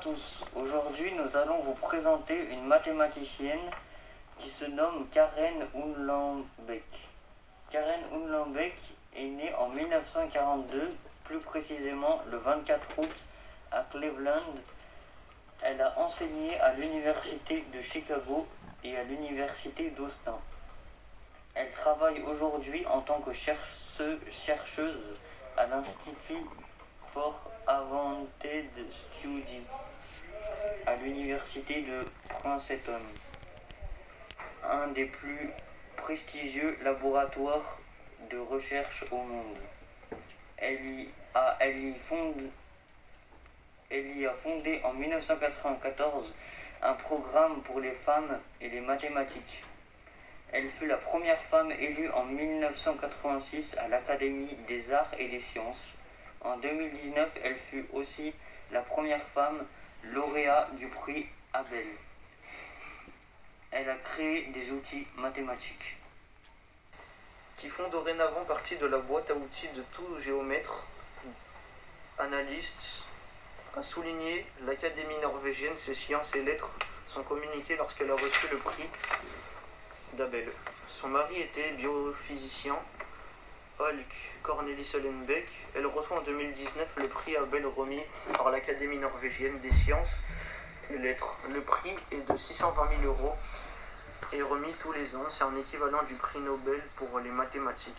tous, aujourd'hui nous allons vous présenter une mathématicienne qui se nomme Karen Unlambeck. Karen Unlambeck est née en 1942, plus précisément le 24 août à Cleveland. Elle a enseigné à l'université de Chicago et à l'université d'Austin. Elle travaille aujourd'hui en tant que chercheuse à l'Institut for Advanced Studies à l'université de Princeton, un des plus prestigieux laboratoires de recherche au monde. Elle y a, elle y a fondé en 1994 un programme pour les femmes et les mathématiques. Elle fut la première femme élue en 1986 à l'Académie des arts et des sciences. En 2019, elle fut aussi la première femme lauréat du prix Abel. Elle a créé des outils mathématiques qui font dorénavant partie de la boîte à outils de tout géomètre, analyste, a souligné l'Académie norvégienne, ses sciences et lettres sont communiquées lorsqu'elle a reçu le prix d'Abel. Son mari était biophysicien, Holk Cornelis Hollenbeck. Elle reçoit en 2019 le prix Abel remis par l'Académie norvégienne des sciences et lettres. Le prix est de 620 000 euros et remis tous les ans. C'est un équivalent du prix Nobel pour les mathématiques.